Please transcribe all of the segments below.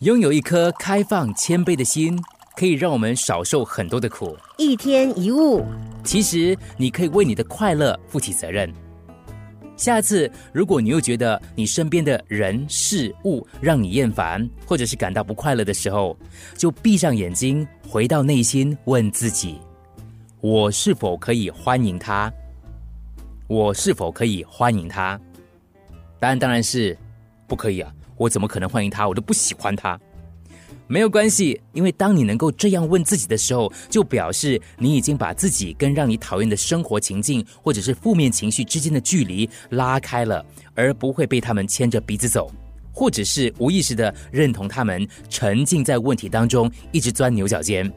拥有一颗开放谦卑的心，可以让我们少受很多的苦。一天一物，其实你可以为你的快乐负起责任。下次，如果你又觉得你身边的人事物让你厌烦，或者是感到不快乐的时候，就闭上眼睛，回到内心，问自己：我是否可以欢迎他？我是否可以欢迎他？答案当然是不可以啊！我怎么可能欢迎他？我都不喜欢他。没有关系，因为当你能够这样问自己的时候，就表示你已经把自己跟让你讨厌的生活情境或者是负面情绪之间的距离拉开了，而不会被他们牵着鼻子走，或者是无意识的认同他们，沉浸在问题当中，一直钻牛角尖。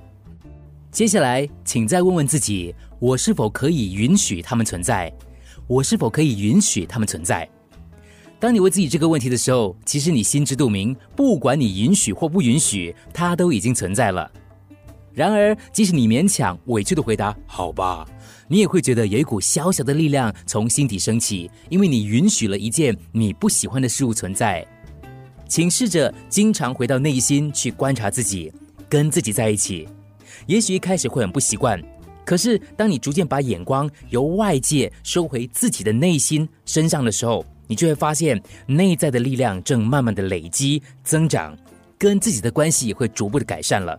接下来，请再问问自己：我是否可以允许他们存在？我是否可以允许他们存在？当你问自己这个问题的时候，其实你心知肚明，不管你允许或不允许，它都已经存在了。然而，即使你勉强委屈的回答“好吧”，你也会觉得有一股小小的力量从心底升起，因为你允许了一件你不喜欢的事物存在。请试着经常回到内心去观察自己，跟自己在一起。也许一开始会很不习惯，可是当你逐渐把眼光由外界收回自己的内心身上的时候，你就会发现，内在的力量正慢慢的累积增长，跟自己的关系也会逐步的改善了。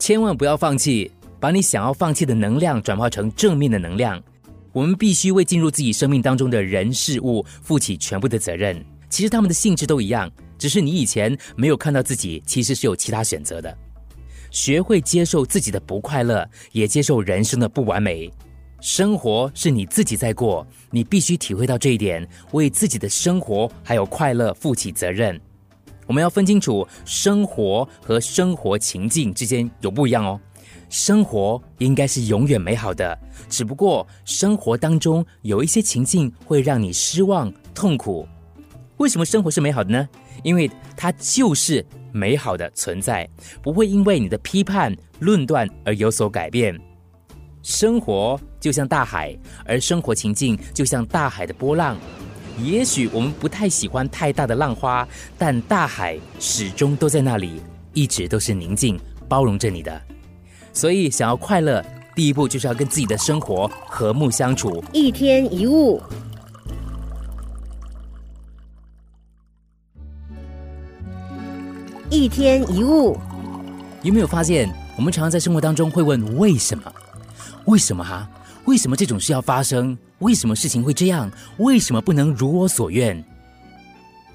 千万不要放弃，把你想要放弃的能量转化成正面的能量。我们必须为进入自己生命当中的人事物负起全部的责任。其实他们的性质都一样，只是你以前没有看到自己其实是有其他选择的。学会接受自己的不快乐，也接受人生的不完美。生活是你自己在过，你必须体会到这一点，为自己的生活还有快乐负起责任。我们要分清楚，生活和生活情境之间有不一样哦。生活应该是永远美好的，只不过生活当中有一些情境会让你失望、痛苦。为什么生活是美好的呢？因为它就是美好的存在，不会因为你的批判、论断而有所改变。生活就像大海，而生活情境就像大海的波浪。也许我们不太喜欢太大的浪花，但大海始终都在那里，一直都是宁静包容着你的。所以，想要快乐，第一步就是要跟自己的生活和睦相处。一天一物，一天一物，有没有发现，我们常常在生活当中会问为什么？为什么哈？为什么这种事要发生？为什么事情会这样？为什么不能如我所愿？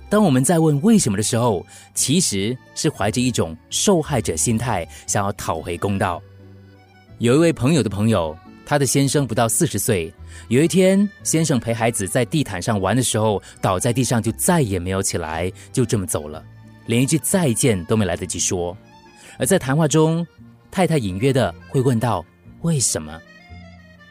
当我们在问为什么的时候，其实是怀着一种受害者心态，想要讨回公道。有一位朋友的朋友，他的先生不到四十岁。有一天，先生陪孩子在地毯上玩的时候，倒在地上，就再也没有起来，就这么走了，连一句再见都没来得及说。而在谈话中，太太隐约的会问到。为什么？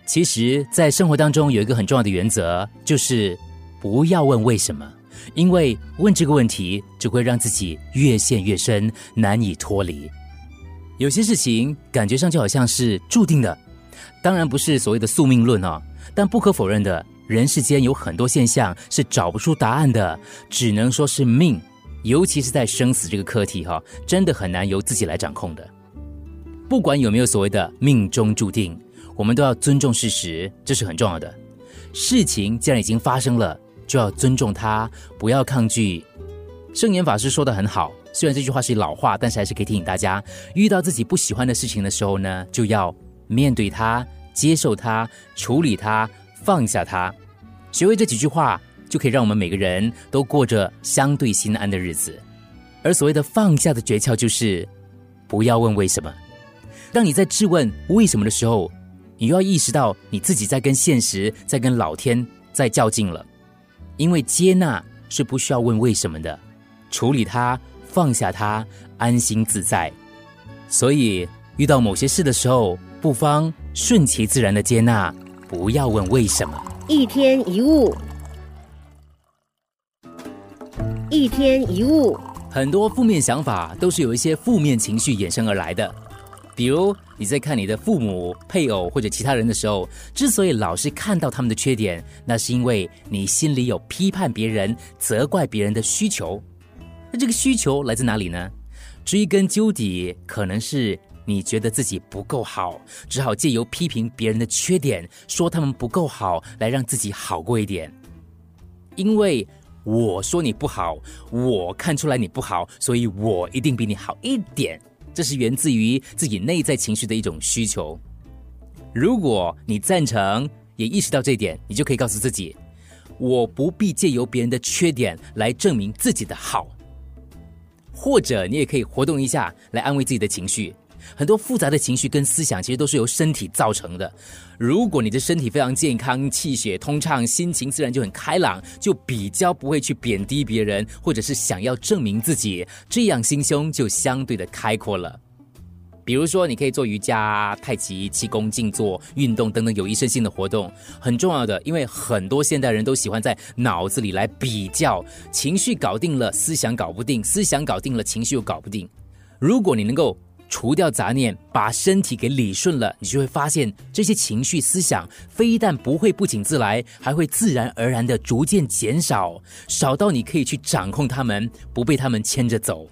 其实，在生活当中有一个很重要的原则，就是不要问为什么，因为问这个问题只会让自己越陷越深，难以脱离。有些事情感觉上就好像是注定的，当然不是所谓的宿命论啊。但不可否认的，人世间有很多现象是找不出答案的，只能说是命。尤其是在生死这个课题，哈，真的很难由自己来掌控的。不管有没有所谓的命中注定，我们都要尊重事实，这是很重要的。事情既然已经发生了，就要尊重它，不要抗拒。圣严法师说的很好，虽然这句话是老话，但是还是可以提醒大家：遇到自己不喜欢的事情的时候呢，就要面对它，接受它，处理它，放下它。学会这几句话，就可以让我们每个人都过着相对心安的日子。而所谓的放下的诀窍，就是不要问为什么。当你在质问为什么的时候，你又要意识到你自己在跟现实、在跟老天在较劲了。因为接纳是不需要问为什么的，处理它、放下它、安心自在。所以遇到某些事的时候，不妨顺其自然的接纳，不要问为什么。一天一物，一天一物，很多负面想法都是有一些负面情绪衍生而来的。比如你在看你的父母、配偶或者其他人的时候，之所以老是看到他们的缺点，那是因为你心里有批判别人、责怪别人的需求。那这个需求来自哪里呢？追根究底，可能是你觉得自己不够好，只好借由批评别人的缺点，说他们不够好，来让自己好过一点。因为我说你不好，我看出来你不好，所以我一定比你好一点。这是源自于自己内在情绪的一种需求。如果你赞成，也意识到这一点，你就可以告诉自己：我不必借由别人的缺点来证明自己的好。或者你也可以活动一下，来安慰自己的情绪。很多复杂的情绪跟思想，其实都是由身体造成的。如果你的身体非常健康，气血通畅，心情自然就很开朗，就比较不会去贬低别人，或者是想要证明自己，这样心胸就相对的开阔了。比如说，你可以做瑜伽、太极、气功、静坐、运动等等有益身心的活动，很重要的。因为很多现代人都喜欢在脑子里来比较，情绪搞定了，思想搞不定；思想搞定了，情绪又搞不定。如果你能够除掉杂念，把身体给理顺了，你就会发现这些情绪、思想非但不会不请自来，还会自然而然的逐渐减少，少到你可以去掌控他们，不被他们牵着走。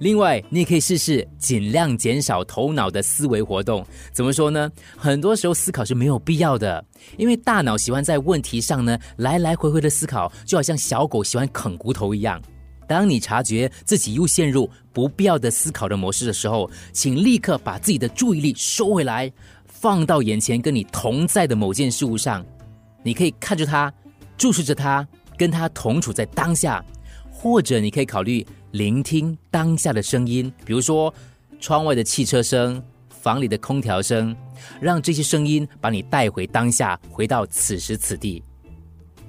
另外，你也可以试试尽量减少头脑的思维活动。怎么说呢？很多时候思考是没有必要的，因为大脑喜欢在问题上呢来来回回的思考，就好像小狗喜欢啃骨头一样。当你察觉自己又陷入不必要的思考的模式的时候，请立刻把自己的注意力收回来，放到眼前跟你同在的某件事物上。你可以看着它，注视着它，跟它同处在当下。或者你可以考虑聆听当下的声音，比如说窗外的汽车声、房里的空调声，让这些声音把你带回当下，回到此时此地。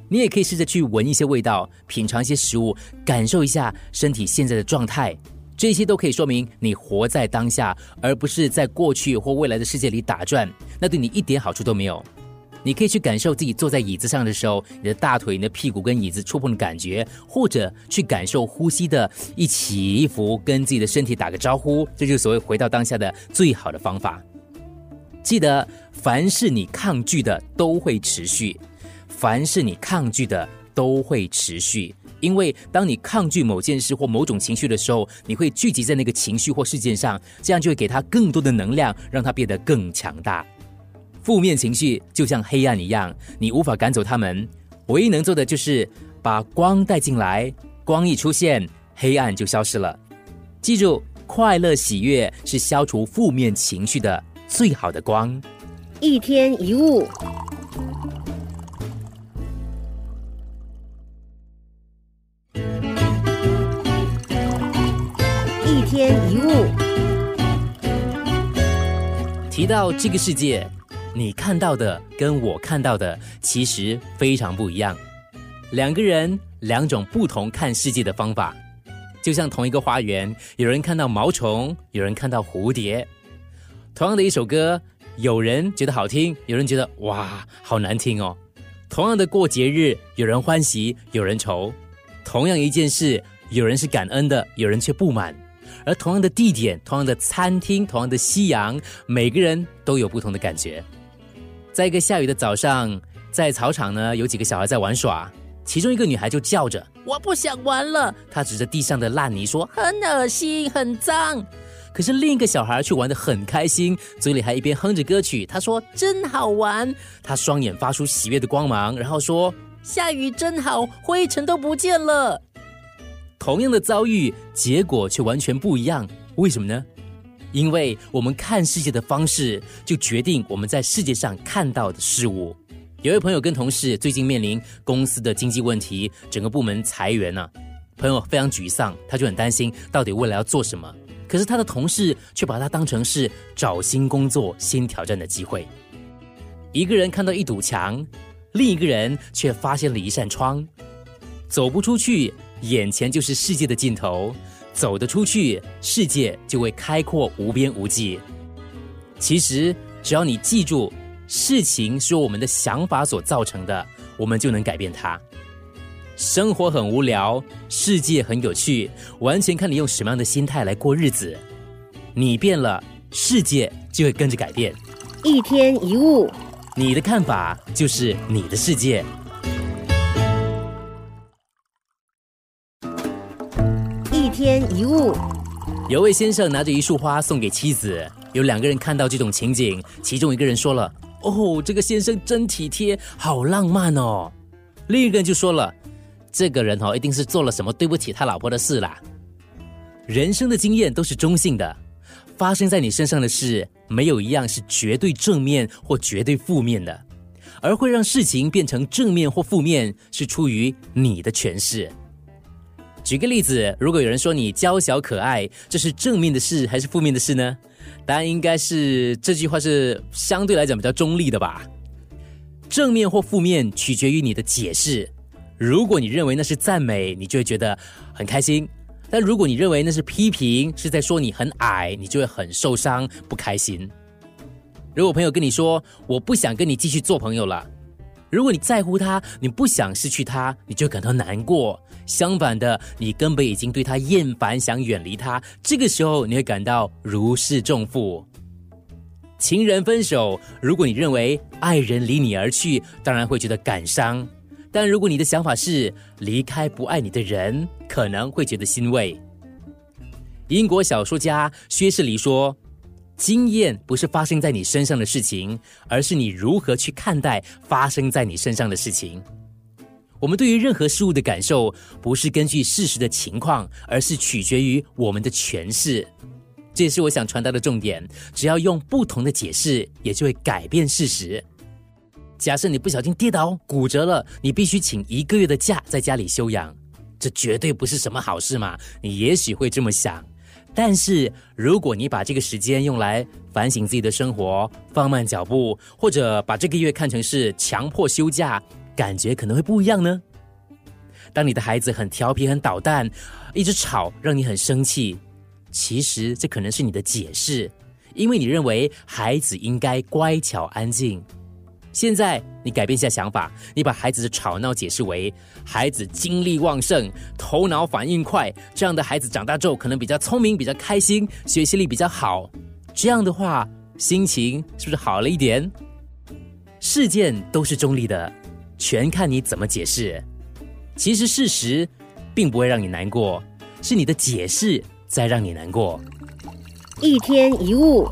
你也可以试着去闻一些味道，品尝一些食物，感受一下身体现在的状态，这些都可以说明你活在当下，而不是在过去或未来的世界里打转，那对你一点好处都没有。你可以去感受自己坐在椅子上的时候，你的大腿、你的屁股跟椅子触碰的感觉，或者去感受呼吸的一起一伏，跟自己的身体打个招呼，这就是所谓回到当下的最好的方法。记得，凡是你抗拒的都会持续，凡是你抗拒的都会持续，因为当你抗拒某件事或某种情绪的时候，你会聚集在那个情绪或事件上，这样就会给它更多的能量，让它变得更强大。负面情绪就像黑暗一样，你无法赶走它们，唯一能做的就是把光带进来。光一出现，黑暗就消失了。记住，快乐喜悦是消除负面情绪的最好的光。一天一物，一天一物，提到这个世界。你看到的跟我看到的其实非常不一样，两个人两种不同看世界的方法，就像同一个花园，有人看到毛虫，有人看到蝴蝶。同样的一首歌，有人觉得好听，有人觉得哇好难听哦。同样的过节日，有人欢喜，有人愁。同样一件事，有人是感恩的，有人却不满。而同样的地点，同样的餐厅，同样的夕阳，每个人都有不同的感觉。在一个下雨的早上，在草场呢，有几个小孩在玩耍。其中一个女孩就叫着：“我不想玩了。”她指着地上的烂泥说：“很恶心，很脏。”可是另一个小孩却玩得很开心，嘴里还一边哼着歌曲。他说：“真好玩。”他双眼发出喜悦的光芒，然后说：“下雨真好，灰尘都不见了。”同样的遭遇，结果却完全不一样。为什么呢？因为我们看世界的方式，就决定我们在世界上看到的事物。有位朋友跟同事最近面临公司的经济问题，整个部门裁员呢，朋友非常沮丧，他就很担心到底未来要做什么。可是他的同事却把他当成是找新工作、新挑战的机会。一个人看到一堵墙，另一个人却发现了一扇窗，走不出去，眼前就是世界的尽头。走得出去，世界就会开阔无边无际。其实，只要你记住，事情是我们的想法所造成的，我们就能改变它。生活很无聊，世界很有趣，完全看你用什么样的心态来过日子。你变了，世界就会跟着改变。一天一物，你的看法就是你的世界。天一物，有位先生拿着一束花送给妻子，有两个人看到这种情景，其中一个人说了：“哦，这个先生真体贴，好浪漫哦。”另一个人就说了：“这个人哦，一定是做了什么对不起他老婆的事啦。”人生的经验都是中性的，发生在你身上的事，没有一样是绝对正面或绝对负面的，而会让事情变成正面或负面，是出于你的诠释。举个例子，如果有人说你娇小可爱，这是正面的事还是负面的事呢？答案应该是这句话是相对来讲比较中立的吧。正面或负面取决于你的解释。如果你认为那是赞美，你就会觉得很开心；但如果你认为那是批评，是在说你很矮，你就会很受伤、不开心。如果朋友跟你说我不想跟你继续做朋友了，如果你在乎他，你不想失去他，你就感到难过。相反的，你根本已经对他厌烦，想远离他。这个时候，你会感到如释重负。情人分手，如果你认为爱人离你而去，当然会觉得感伤；但如果你的想法是离开不爱你的人，可能会觉得欣慰。英国小说家薛士黎说：“经验不是发生在你身上的事情，而是你如何去看待发生在你身上的事情。”我们对于任何事物的感受，不是根据事实的情况，而是取决于我们的诠释。这也是我想传达的重点。只要用不同的解释，也就会改变事实。假设你不小心跌倒骨折了，你必须请一个月的假在家里休养，这绝对不是什么好事嘛？你也许会这么想。但是如果你把这个时间用来反省自己的生活，放慢脚步，或者把这个月看成是强迫休假。感觉可能会不一样呢。当你的孩子很调皮、很捣蛋，一直吵，让你很生气，其实这可能是你的解释，因为你认为孩子应该乖巧安静。现在你改变一下想法，你把孩子的吵闹解释为孩子精力旺盛、头脑反应快，这样的孩子长大之后可能比较聪明、比较开心、学习力比较好。这样的话，心情是不是好了一点？事件都是中立的。全看你怎么解释。其实事实并不会让你难过，是你的解释在让你难过。一天一物。